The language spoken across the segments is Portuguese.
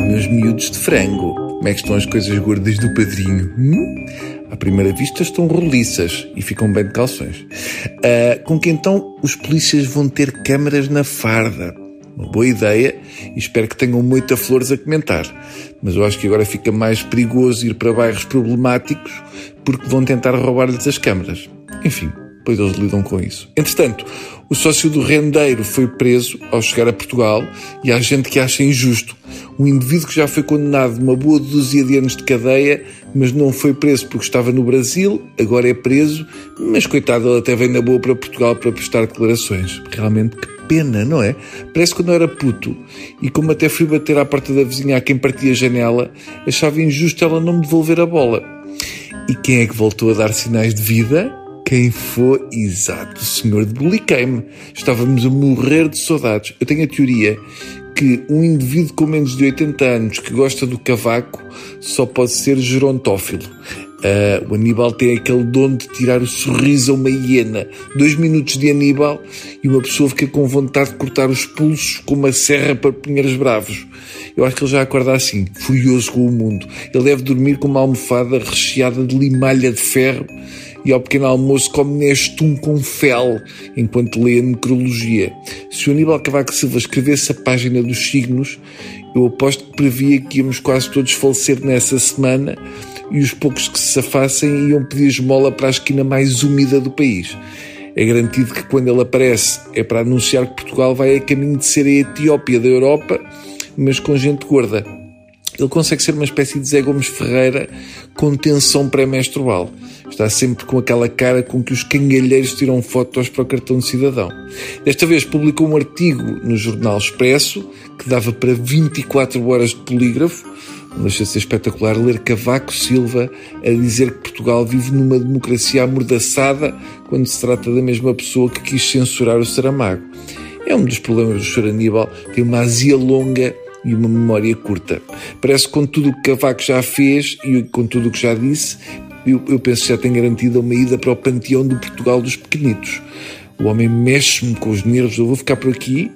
meus miúdos de frango. Como é que estão as coisas gordas do padrinho? Hum? À primeira vista estão roliças e ficam bem de calções. Uh, com que então os polícias vão ter câmaras na farda. Uma boa ideia e espero que tenham muita flores a comentar. Mas eu acho que agora fica mais perigoso ir para bairros problemáticos porque vão tentar roubar-lhes as câmaras. Enfim, pois eles lidam com isso. Entretanto, o sócio do rendeiro foi preso ao chegar a Portugal e há gente que acha injusto. Um indivíduo que já foi condenado uma boa dúzia de anos de cadeia, mas não foi preso porque estava no Brasil, agora é preso, mas coitado, ele até vem na boa para Portugal para prestar declarações. Realmente que pena, não é? Parece que quando eu era puto e como até fui bater à porta da vizinha a quem partia a janela, achava injusto ela não me devolver a bola. E quem é que voltou a dar sinais de vida? Quem foi? Exato, o senhor de Buliqueime. Estávamos a morrer de saudades. Eu tenho a teoria que um indivíduo com menos de 80 anos que gosta do cavaco só pode ser gerontófilo. Uh, o Aníbal tem aquele dom de tirar o sorriso a uma hiena. Dois minutos de Aníbal e uma pessoa fica com vontade de cortar os pulsos com uma serra para pinheiros bravos. Eu acho que ele já acorda assim, furioso com o mundo. Ele deve dormir com uma almofada recheada de limalha de ferro e ao pequeno almoço come nestum com fel, enquanto lê a necrologia. Se o Aníbal Cavaco Silva escrevesse a página dos signos, eu aposto que previa que íamos quase todos falecer nessa semana e os poucos que se safassem iam pedir esmola para a esquina mais úmida do país. É garantido que quando ele aparece é para anunciar que Portugal vai a caminho de ser a Etiópia da Europa, mas com gente gorda. Ele consegue ser uma espécie de Zé Gomes Ferreira com tensão pré-menstrual. Está sempre com aquela cara com que os cangalheiros tiram fotos para o cartão de cidadão. Desta vez publicou um artigo no Jornal Expresso que dava para 24 horas de polígrafo. Não deixa de ser espetacular ler Cavaco Silva a dizer que Portugal vive numa democracia amordaçada quando se trata da mesma pessoa que quis censurar o Saramago. É um dos problemas do Sr. Aníbal, tem uma azia longa e uma memória curta. Parece que com tudo o que Cavaco já fez e com tudo o que já disse, eu, eu penso que já tem garantida uma ida para o panteão do Portugal dos pequenitos. O homem mexe-me com os nervos, eu vou ficar por aqui,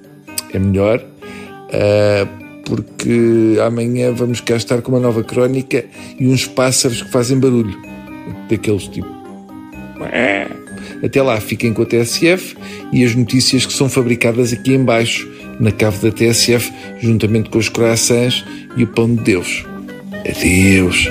é melhor, uh, porque amanhã vamos cá estar com uma nova crónica e uns pássaros que fazem barulho, daqueles tipo. Até lá, fiquem com a TSF e as notícias que são fabricadas aqui embaixo, na cave da TSF, juntamente com os corações e o pão de Deus. Adeus.